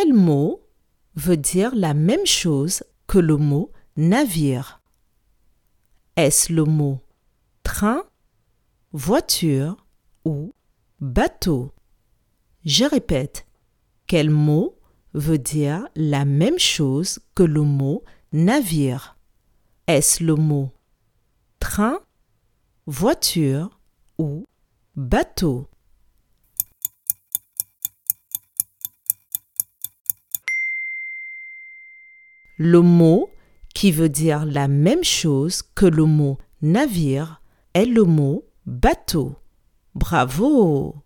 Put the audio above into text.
Quel mot veut dire la même chose que le mot navire? Est-ce le mot train, voiture ou bateau? Je répète, quel mot veut dire la même chose que le mot navire? Est-ce le mot train, voiture ou bateau? Le mot qui veut dire la même chose que le mot navire est le mot bateau. Bravo